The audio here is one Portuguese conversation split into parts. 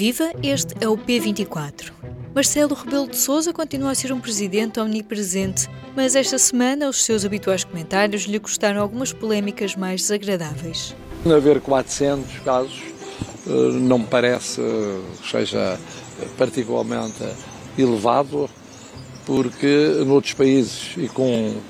Viva, este é o P24. Marcelo Rebelo de Sousa continua a ser um presidente omnipresente, mas esta semana os seus habituais comentários lhe custaram algumas polémicas mais desagradáveis. Haver 400 casos eh, não me parece que seja particularmente elevado, porque noutros países e com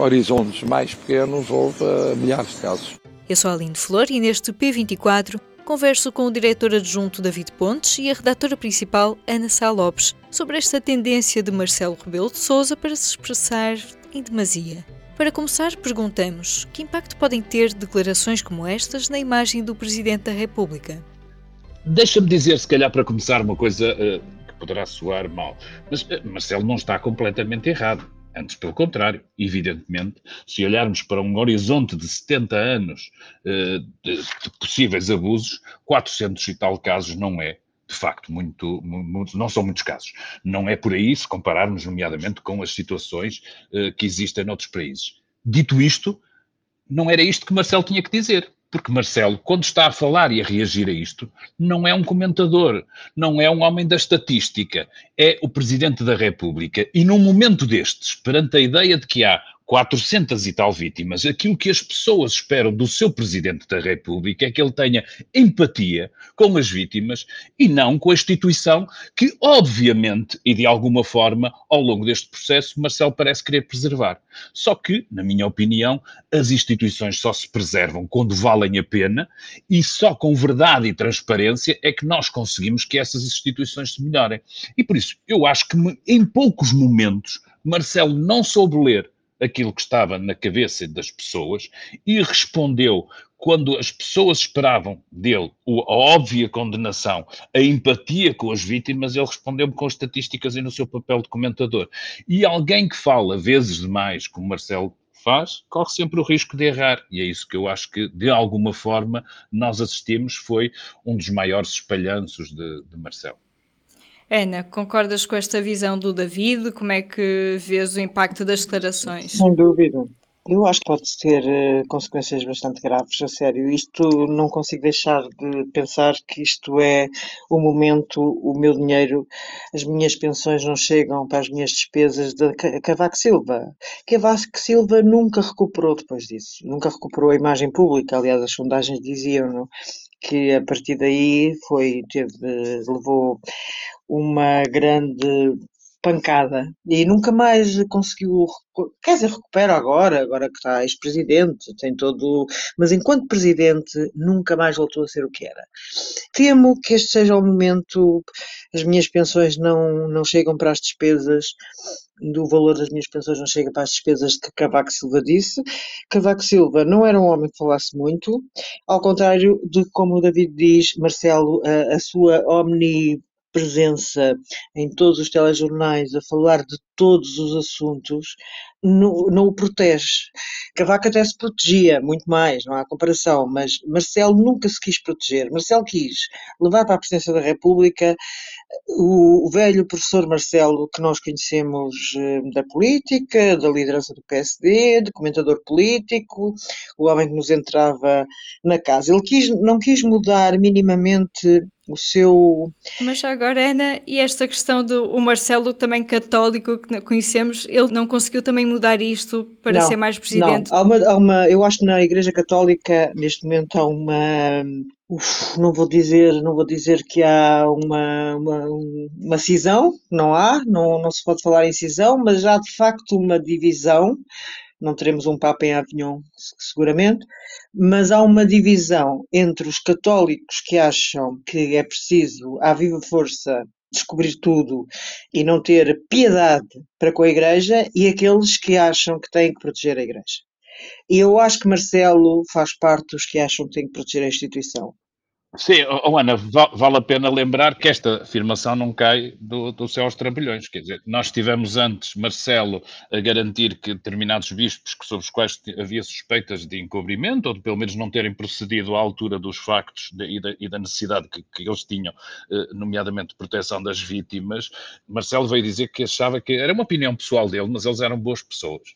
horizontes mais pequenos houve milhares de casos. Eu sou Aline Flor e neste P24 converso com o diretor adjunto David Pontes e a redatora principal Ana Sá Lopes sobre esta tendência de Marcelo Rebelo de Sousa para se expressar em demasia. Para começar, perguntamos que impacto podem ter declarações como estas na imagem do Presidente da República? Deixa-me dizer, se calhar, para começar, uma coisa uh, que poderá soar mal, mas uh, Marcelo não está completamente errado. Antes, pelo contrário, evidentemente, se olharmos para um horizonte de 70 anos uh, de, de, possíveis abusos, 400 e tal casos não é, de facto, muito, muito, não são muitos casos. Não é por aí se compararmos, nomeadamente, com as situações uh, que existem noutros países. Dito isto, não era isto que Marcelo tinha que dizer. Porque Marcelo, quando está a falar e a reagir a isto, não é um comentador, não é um homem da estatística, é o Presidente da República. E num momento destes, perante a ideia de que há 400 e tal vítimas, aquilo que as pessoas esperam do seu Presidente da República é que ele tenha empatia com as vítimas e não com a instituição que, obviamente e de alguma forma, ao longo deste processo, Marcelo parece querer preservar. Só que, na minha opinião, as instituições só se preservam quando valem a pena e só com verdade e transparência é que nós conseguimos que essas instituições se melhorem. E por isso, eu acho que em poucos momentos Marcelo não soube ler aquilo que estava na cabeça das pessoas e respondeu quando as pessoas esperavam dele a óbvia condenação, a empatia com as vítimas, ele respondeu-me com estatísticas e no seu papel de comentador. E alguém que fala vezes demais, como Marcelo faz, corre sempre o risco de errar. E é isso que eu acho que, de alguma forma, nós assistimos, foi um dos maiores espalhanços de, de Marcelo. Ana, concordas com esta visão do David? Como é que vês o impacto das declarações? Sem dúvida. Eu acho que pode ter uh, consequências bastante graves, a sério. Isto não consigo deixar de pensar que isto é o momento, o meu dinheiro, as minhas pensões não chegam para as minhas despesas de Cavaco Silva. Cavaco Silva nunca recuperou depois disso, nunca recuperou a imagem pública. Aliás, as sondagens diziam que a partir daí foi, teve, levou uma grande pancada e nunca mais conseguiu, quer dizer, recupera agora, agora que está ex-presidente, tem todo, mas enquanto presidente nunca mais voltou a ser o que era. Temo que este seja o momento, as minhas pensões não, não chegam para as despesas, do valor das minhas pensões não chega para as despesas que Cavaco Silva disse. Cavaco Silva não era um homem que falasse muito, ao contrário de como o David diz, Marcelo, a, a sua omni presença em todos os telejornais a falar de todos os assuntos, não, não o protege. Cavaco até se protegia muito mais, não há comparação, mas Marcelo nunca se quis proteger. Marcelo quis levar para a presidência da República o, o velho professor Marcelo que nós conhecemos eh, da política, da liderança do PSD, de comentador político, o homem que nos entrava na casa. Ele quis, não quis mudar minimamente o seu. Mas agora, Ana, e esta questão do Marcelo também católico que conhecemos, ele não conseguiu também mudar isto para não, ser mais presidente? Não, há uma, há uma, eu acho que na Igreja Católica, neste momento, há uma. Uf, não vou dizer, não vou dizer que há uma, uma, uma cisão, não há, não, não se pode falar em cisão, mas há de facto uma divisão não teremos um Papa em Avignon, seguramente, mas há uma divisão entre os católicos que acham que é preciso, à viva força, descobrir tudo e não ter piedade para com a Igreja e aqueles que acham que têm que proteger a Igreja. E eu acho que Marcelo faz parte dos que acham que tem que proteger a instituição. Sim, oh, Ana, vale a pena lembrar que esta afirmação não cai do, do céu aos trambolhões. Quer dizer, nós tivemos antes Marcelo a garantir que determinados bispos sobre os quais havia suspeitas de encobrimento, ou de pelo menos não terem procedido à altura dos factos de, e, da, e, da, necessidade que, que eles tinham, eh, nomeadamente de proteção das vítimas, Marcelo veio dizer que achava que era uma opinião pessoal dele, mas eles eram boas pessoas.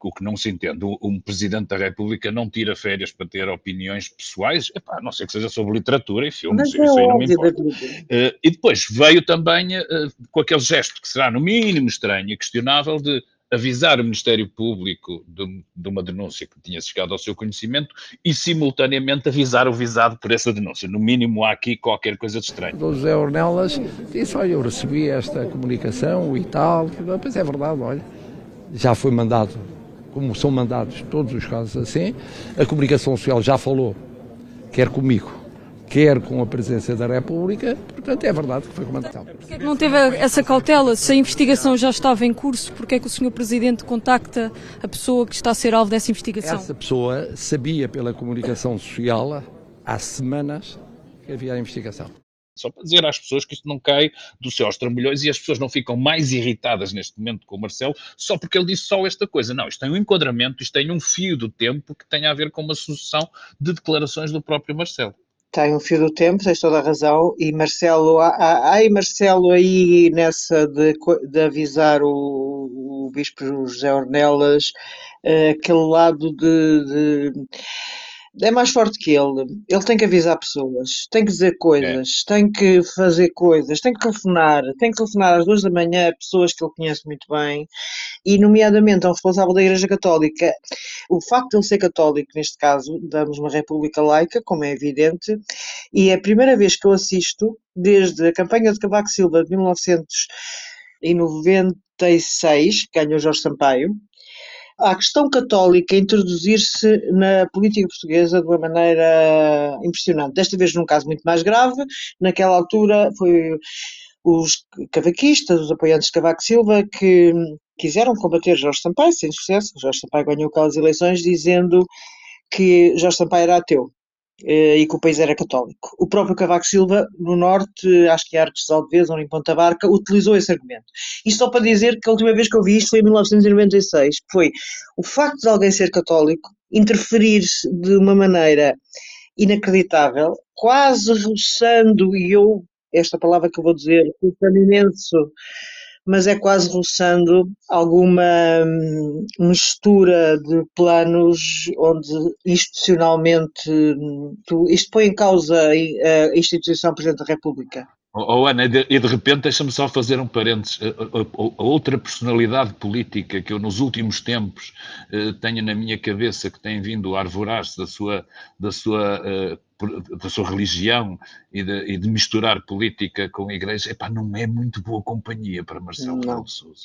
O que não se entende, um Presidente da República não tira férias para ter opiniões pessoais, epá, a não ser que seja sobre literatura e filmes, Mas isso é aí não me importa. Eh, e depois veio também eh, com aquele gesto que será no mínimo estranho e questionável de avisar o Ministério Público de, de uma denúncia que tinha chegado ao seu conhecimento e simultaneamente avisar o visado por essa denúncia. No mínimo há aqui qualquer coisa de estranho. O José Ornelas disse, olha, eu recebi esta comunicação e tal, pois é verdade, olha, já foi mandado, como são mandados todos os casos assim, a comunicação social já falou, quer comigo, quer com a presença da República, portanto é verdade que foi comandado. Porquê é que não teve essa cautela? Se a investigação já estava em curso, porquê é que o Sr. Presidente contacta a pessoa que está a ser alvo dessa investigação? Essa pessoa sabia pela comunicação social há semanas que havia a investigação. Só para dizer às pessoas que isto não cai do céu aos trambolhões e as pessoas não ficam mais irritadas neste momento com o Marcelo só porque ele disse só esta coisa. Não, isto tem um enquadramento, isto tem um fio do tempo que tem a ver com uma sucessão de declarações do próprio Marcelo. Tem um fio do tempo, tens toda a razão. E Marcelo, e Marcelo aí nessa de, de avisar o, o Bispo José Ornelas, eh, aquele lado de, de- É mais forte que ele. Ele tem que avisar pessoas, tem que dizer coisas, tem que fazer coisas, tem que telefonar, tem que telefonar às duas da manhã a pessoas que ele conhece muito bem e, nomeadamente, ao responsável da Igreja Católica. O facto de ele ser católico, neste caso, damos uma república laica, como é evidente, e é a primeira vez que eu assisto, desde a campanha de Cavaco Silva de 1996, que ganhou Jorge Sampaio, à questão católica introduzir-se na política portuguesa de uma maneira impressionante. Desta vez num caso muito mais grave, naquela altura foi os cavaquistas, os apoiantes de Cavaco Silva, que quiseram combater Jorge Sampaio, sem sucesso. Jorge Sampaio ganhou aquelas eleições dizendo que Jorge Sampaio era ateu e que o país era católico. O próprio Cavaco Silva, no Norte, acho que em Arcos de Alves ou em Ponta Barca, utilizou esse argumento. Isto só para dizer que a última vez que eu vi isto foi em 1996, que foi o facto de alguém ser católico interferir-se de uma maneira inacreditável, quase roçando, e eu, esta palavra que eu vou dizer, custa-me imenso, mas é quase roçando alguma hum, mistura de planos onde institucionalmente tu- isto põe em causa a instituição Presidente da República. Oh, oh, Ana, e de, repente deixa-me só fazer um parênteses. A, outra personalidade política que eu nos últimos tempos eh, tenho na minha cabeça que tem vindo a arvorar-se da sua, da, sua, eh, da sua religião e de, e de misturar política com a igreja, epá, não é muito boa companhia para Marcelo Não. De Sousa.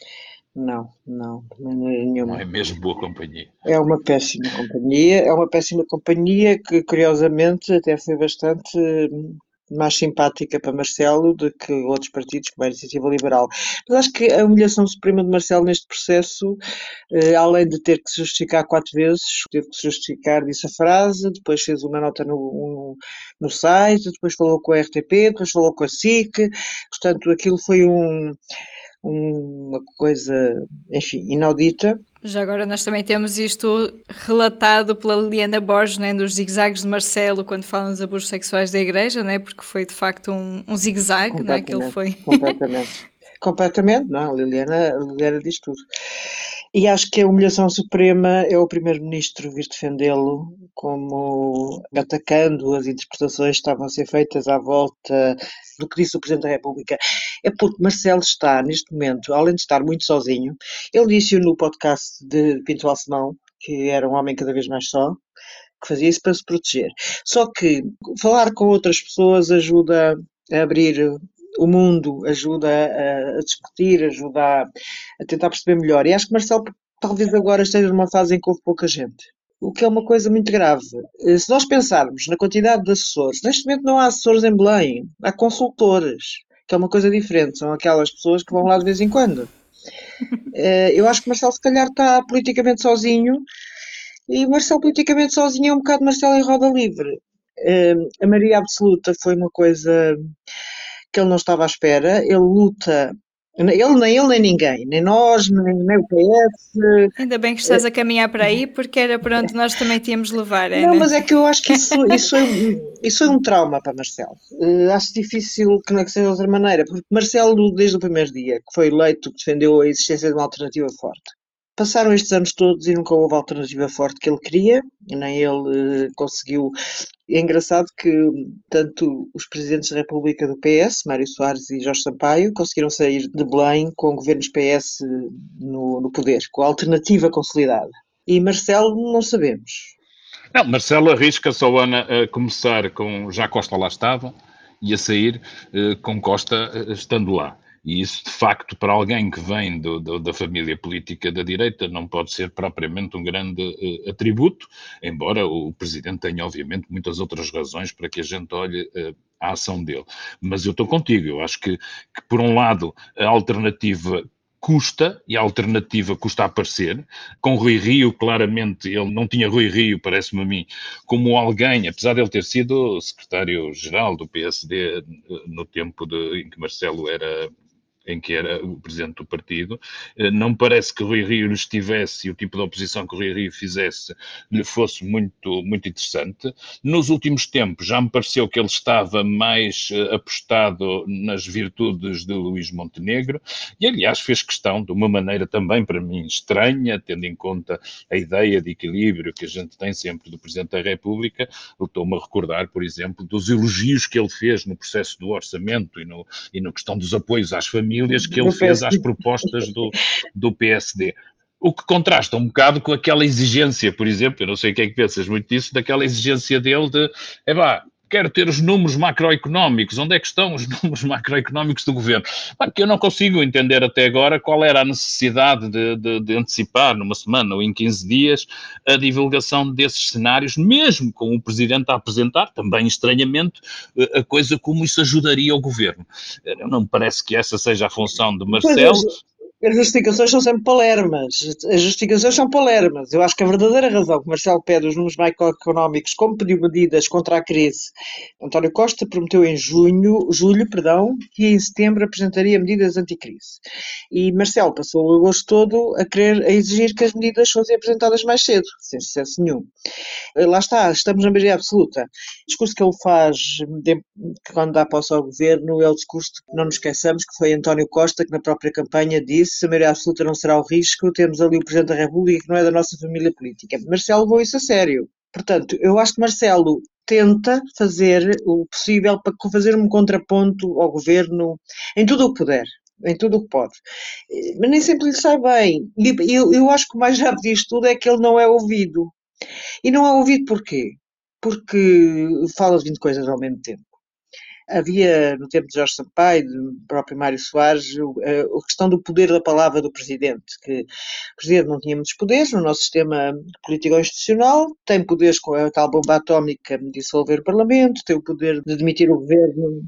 Não, não, de maneira nenhuma. Não é mesmo boa companhia. É uma péssima companhia, é uma péssima companhia que, curiosamente, até foi bastante hum, mais simpática para Marcelo do que outros partidos, como a Iniciativa Liberal. Mas acho que a humilhação suprema de Marcelo neste processo, eh, além de ter que se justificar quatro vezes, teve que se justificar, disse a frase, depois fez uma nota no, no, no site, depois falou com a RTP, depois falou com a SIC, portanto, aquilo foi um, uma coisa, enfim, inaudita. Já agora nós também temos isto relatado pela Liliana Borges, né, dos zigzags de Marcelo, quando falam dos abusos sexuais da igreja, né, porque foi de facto um, um zigue-zague né, que ele foi. Completamente. Completamente, não, a Liliana, a Liliana diz tudo. E acho que a humilhação suprema é o primeiro-ministro vir defendê-lo, como atacando as interpretações que estavam a ser feitas à volta do que disse o Presidente da República. É porque Marcelo está, neste momento, além de estar muito sozinho, ele disse no podcast de Pinto Alcemão, que era um homem cada vez mais só, que fazia isso para se proteger. Só que falar com outras pessoas ajuda a abrir o mundo, ajuda a, a discutir, ajuda a, a tentar perceber melhor. E acho que Marcelo talvez agora esteja numa fase em que houve pouca gente. O que é uma coisa muito grave. Eh, Se nós pensarmos na quantidade de assessores, neste momento não há assessores em Belém, há consultores, que é uma coisa diferente, são aquelas pessoas que vão lá de vez em quando. Eh, Eu acho que Marcelo se calhar está politicamente sozinho e Marcelo politicamente sozinho é um bocado Marcelo em roda livre. Eh, A maioria absoluta foi uma coisa que ele não estava à espera. Ele luta, ele nem ele nem ninguém, nem nós, nem, nem o PS. Ainda bem que estás a caminhar para aí, porque era para onde nós também tínhamos de levar, Não, mas é que eu acho que isso, isso, é, isso é um trauma para Marcelo. Eh, acho difícil que não é que seja de outra maneira, porque Marcelo, desde o primeiro dia que foi eleito, defendeu a existência de uma alternativa forte. Passaram estes anos todos e nunca houve a alternativa forte que ele queria, nem ele uh, conseguiu. É engraçado que tanto os presidentes da República do PS, Mário Soares e Jorge Sampaio, conseguiram sair de Belém com governos PS no, no poder, com a alternativa consolidada. E Marcelo não sabemos. Não, Marcelo arrisca-se ao Ana a começar com já Costa lá estava e a sair uh, com Costa estando lá. E isso, de facto, para alguém que vem do, do, da família política da direita, não pode ser propriamente um grande uh, atributo, embora o Presidente tenha, obviamente, muitas outras razões para que a gente olhe uh, a ação dele. Mas eu estou contigo, eu acho que, que, por um lado, a alternativa custa, e a alternativa custa aparecer. Com Rui Rio, claramente, ele não tinha Rui Rio, parece-me a mim, como alguém, apesar de ele ter sido secretário-geral do PSD eh, no tempo de, em que Marcelo era em que era o presidente do partido. Eh, não parece que Rui Rio lhe estivesse e o tipo de oposição que Rui Rio fizesse lhe fosse muito, muito interessante. Nos últimos tempos já me pareceu que ele estava mais eh, apostado nas virtudes de Luís Montenegro e, aliás, fez questão, de uma maneira também para mim estranha, tendo em conta a ideia de equilíbrio que a gente tem sempre do Presidente da República, estou-me a recordar, por exemplo, dos elogios que ele fez no processo do orçamento e, no, e na questão dos apoios às famílias famílias que ele fez às propostas do, do PSD. O que contrasta um bocado com aquela exigência, por exemplo, eu não sei o que é que pensas muito disso, daquela exigência dele de, é pá, quero ter os números macroeconómicos. Onde é que estão os números macroeconómicos do governo? Porque eu não consigo entender até agora qual era a necessidade de, de, de, antecipar numa semana ou em 15 dias a divulgação desses cenários, mesmo com o Presidente a apresentar, também estranhamente, a coisa como isso ajudaria o governo. Não me parece que essa seja a função de Marcelo. As justificações são sempre palermas. As justificações são palermas. Eu acho que a verdadeira razão que Marcelo pede os números macroeconómicos, como pediu medidas contra a crise, António Costa prometeu em junho, julho, perdão, que em setembro apresentaria medidas anticrise. E Marcelo passou o agosto todo a querer, a exigir que as medidas fossem apresentadas mais cedo, sem sucesso nenhum. Lá está, estamos na maioria absoluta. O discurso que ele faz de, quando dá posse ao governo é o discurso que não nos esqueçamos que foi António Costa que na própria campanha disse disse, a maioria absoluta não será o risco, temos ali o Presidente da República que não é da nossa família política. Marcelo levou isso a sério. Portanto, eu acho que Marcelo tenta fazer o possível para fazer um contraponto ao governo em tudo o que puder, em tudo o que pode. Mas nem sempre lhe sai bem. Eu, eu acho que o mais grave disto tudo é que ele não é ouvido. E não é ouvido porquê? Porque fala de 20 coisas ao mesmo tempo. Havia, no tempo de Jorge Sampaio, do próprio Mário Soares, a questão do poder da palavra do Presidente, que o Presidente não tinha muitos poderes no nosso sistema político-institucional, tem poderes com a tal bomba atómica de dissolver o Parlamento, tem o poder de demitir o Governo.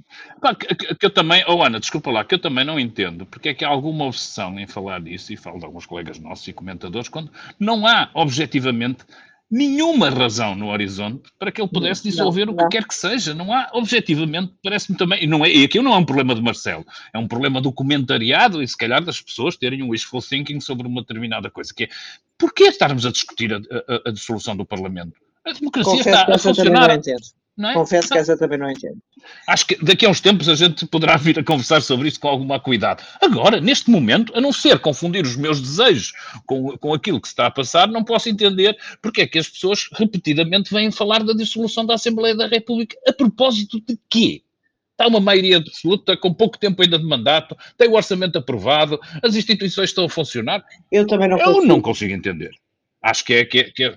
que, que, eu também, oh Ana, desculpa lá, que eu também não entendo, porque é que há alguma obsessão em falar disso, e falo de alguns colegas nossos e comentadores, quando não há, objetivamente, nenhuma razão no horizonte para que ele pudesse dissolver não, o que não. quer que seja. Não há, objetivamente, parece-me também, e, não é, e aqui não é um problema de Marcelo, é um problema do comentariado e se calhar das pessoas terem um wishful thinking sobre uma determinada coisa, que é, porquê estarmos a discutir a, a, a dissolução do Parlamento? A democracia Confesso está a funcionar. É? Confesso que essa também não entendo. Acho que daqui a uns tempos a gente poderá vir a conversar sobre isso com alguma cuidado. Agora, neste momento, a não ser confundir os meus desejos com, com aquilo que se está a passar, não posso entender porque é que as pessoas repetidamente vêm falar da dissolução da Assembleia da República. A propósito de quê? Está uma maioria absoluta, com pouco tempo ainda de mandato, tem o orçamento aprovado, as instituições estão a funcionar. Eu também não Eu consigo. não consigo entender. Acho que é, que, é, que é,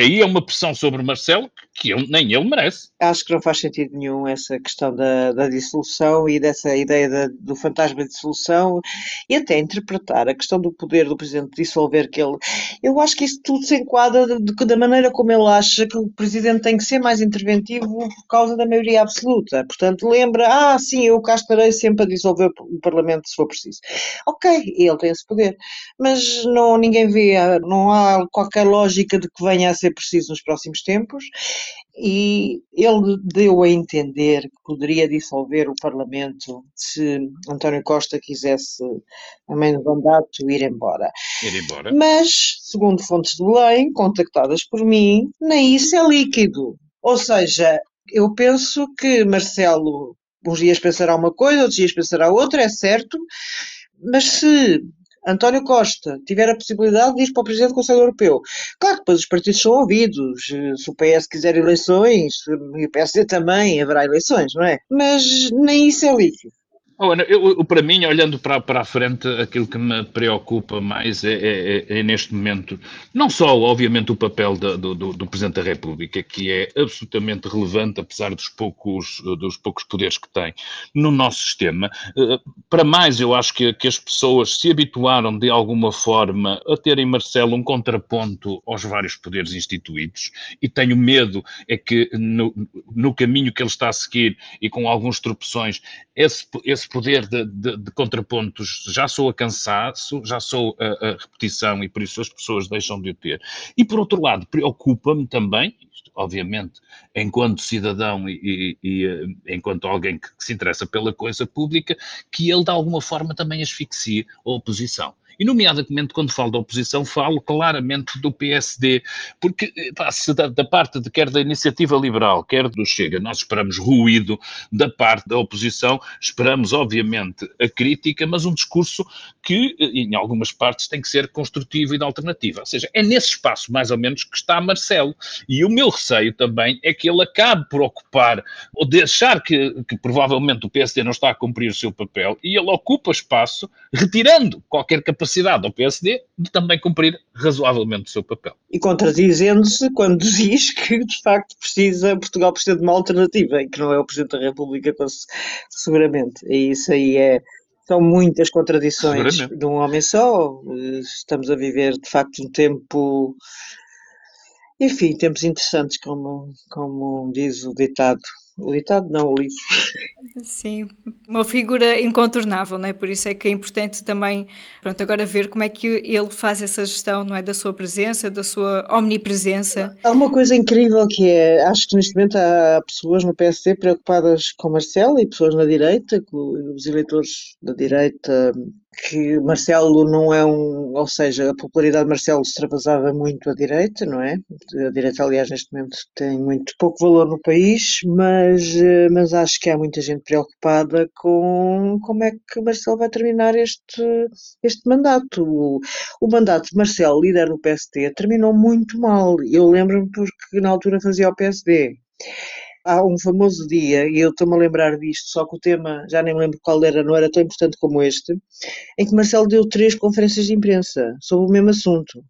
aí é uma pressão sobre Marcelo que nem ele merece. Acho que não faz sentido nenhum essa questão da, da dissolução e dessa ideia da, do fantasma de dissolução e até interpretar a questão do poder do Presidente dissolver que ele. Eu acho que isso tudo se enquadra de, de, da maneira como ele acha que o Presidente tem que ser mais interventivo por causa da maioria absoluta. Portanto, lembra, ah, sim, eu cá estarei sempre a dissolver o Parlamento se for preciso. Ok, ele tem esse poder, mas não, ninguém vê, não há qualquer lógica de que venha a ser preciso nos próximos tempos e ele deu a entender que poderia dissolver o Parlamento se António Costa quisesse, a meio do mandato, ir embora. Ir embora. Mas, segundo fontes de Belém, contactadas por mim, nem isso é líquido. Ou seja, eu penso que Marcelo uns dias pensará uma coisa, outros dias pensará outra, é certo, mas se António Costa tiver a possibilidade de ir para o Presidente do Conselho Europeu. Claro que depois os partidos são ouvidos. Se o PS quiser eleições, e o PSD também, haverá eleições, não é? Mas nem isso é líquido. Oh, Ana, eu, para mim, olhando para, para a frente, aquilo que me preocupa mais é, é, é, é neste momento, não só, obviamente, o papel da, do, do, Presidente da República, que é absolutamente relevante, apesar dos poucos, dos poucos poderes que tem no nosso sistema. Eh, para mais, eu acho que, que as pessoas se habituaram, de alguma forma, a terem, Marcelo, um contraponto aos vários poderes instituídos, e tenho medo é que no, no caminho que ele está a seguir e com alguns tropeções, esse, esse poder de, de, de, contrapontos já sou a cansaço, já sou a, a, repetição e por isso as pessoas deixam de o ter. E por outro lado, preocupa-me também, obviamente, enquanto cidadão e, e, e eh, enquanto alguém que, que se interessa pela coisa pública, que ele de alguma forma também asfixie a oposição. E, nomeadamente, quando falo da oposição, falo claramente do PSD, porque pá, se da, da, parte de quer da iniciativa liberal, quer do Chega, nós esperamos ruído da parte da oposição, esperamos, obviamente, a crítica, mas um discurso que, em algumas partes, tem que ser construtivo e de alternativa. Ou seja, é nesse espaço, mais ou menos, que está Marcelo. E o meu receio também é que ele acabe por ocupar, ou deixar que, que provavelmente o PSD não está a cumprir o seu papel, e ele ocupa espaço, retirando qualquer capacidade capacidade ao PSD de também cumprir razoavelmente o seu papel. E contradizendo-se quando diz que, de facto, precisa, Portugal precisa de uma alternativa e que não é o Presidente da República, seguramente. E isso aí é, são muitas contradições de um homem só. Estamos a viver, de facto, um tempo. Enfim, tempos interessantes, como, como diz o ditado. O ditado não, o livro. Sim, uma figura incontornável, não é? Por isso é que é importante também, pronto, agora ver como é que ele faz essa gestão, não é? Da sua presença, da sua omnipresença. Há uma coisa incrível que é, acho que neste momento há pessoas no PSD preocupadas com Marcelo e pessoas na direita, os eleitores da direita que Marcelo não é um, ou seja, a popularidade de Marcelo extravasava muito à direita, não é? A direita, aliás, neste momento tem muito pouco valor no país, mas, eh, mas acho que há muita gente preocupada com como é que Marcelo vai terminar este, este mandato. O, o mandato de Marcelo, líder do PSD, terminou muito mal. Eu lembro-me porque na altura fazia o PSD há um famoso dia, e eu estou-me a lembrar disto, só que o tema, já nem me lembro qual era, não era tão importante como este, em que Marcelo deu três conferências de imprensa sobre o mesmo assunto.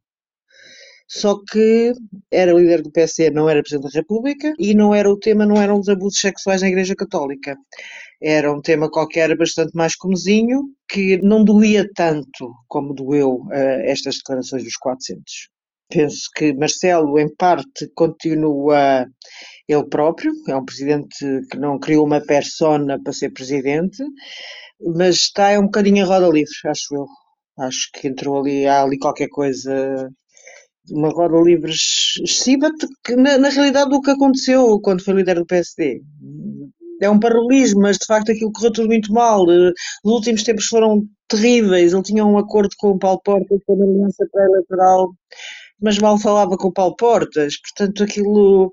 Só que era líder do PSD, não era Presidente da República, e não era o tema, não eram os abusos sexuais na Igreja Católica. Era um tema qualquer bastante mais comezinho, que não doía tanto como doeu uh, estas declarações dos 400. Penso que Marcelo, em parte, continua ele próprio, é um presidente que não criou uma persona para ser presidente, mas está é um bocadinho a roda livre, acho eu. Acho que entrou ali, há ali qualquer coisa, uma roda livre excessiva, que na, na realidade o que aconteceu quando foi líder do PSD. É um paralelismo, mas de facto aquilo correu tudo muito mal. Os últimos tempos foram terríveis. Ele tinha um acordo com o Paulo Portas, com a aliança pré-eleitoral, mas mal falava com o Paulo Portas. Portanto, aquilo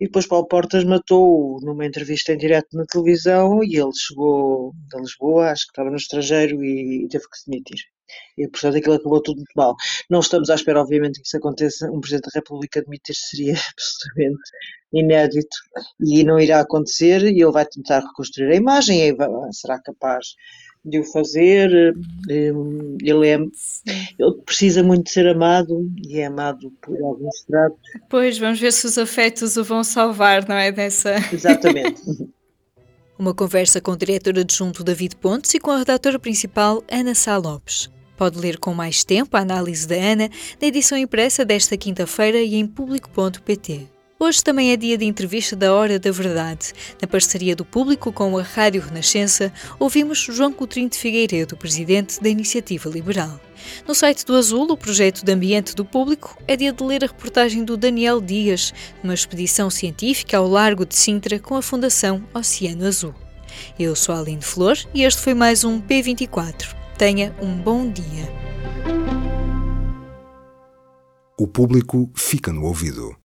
e depois Paulo Portas matou-o numa entrevista em direto na televisão e ele chegou a Lisboa, acho que estava no estrangeiro e, teve que se demitir. E, portanto, aquilo acabou tudo muito mal. Não estamos à espera, obviamente, que isso aconteça. Um Presidente da República admitir seria absolutamente inédito e não irá acontecer. E ele vai tentar reconstruir a imagem e será capaz de o fazer. Hum, ele, é, ele precisa muito de ser amado e é amado por alguns tratos. Pois, vamos ver se os afetos o vão salvar, não é? Dessa... Exatamente. Uma conversa com o diretor adjunto David Pontes e com a redatora principal Ana Sá Lopes. Pode ler com mais tempo a análise da Ana na edição impressa desta quinta-feira e em público.pt. Hoje também é dia de entrevista da Hora da Verdade. Na parceria do público com a Rádio Renascença, ouvimos João Coutrinho de Figueiredo, presidente da Iniciativa Liberal. No site do Azul, o projeto de ambiente do público, é dia de ler a reportagem do Daniel Dias, uma expedição científica ao largo de Sintra com a Fundação Oceano Azul. Eu sou a Aline Flor e este foi mais um P24. Tenha um bom dia. O público fica no ouvido.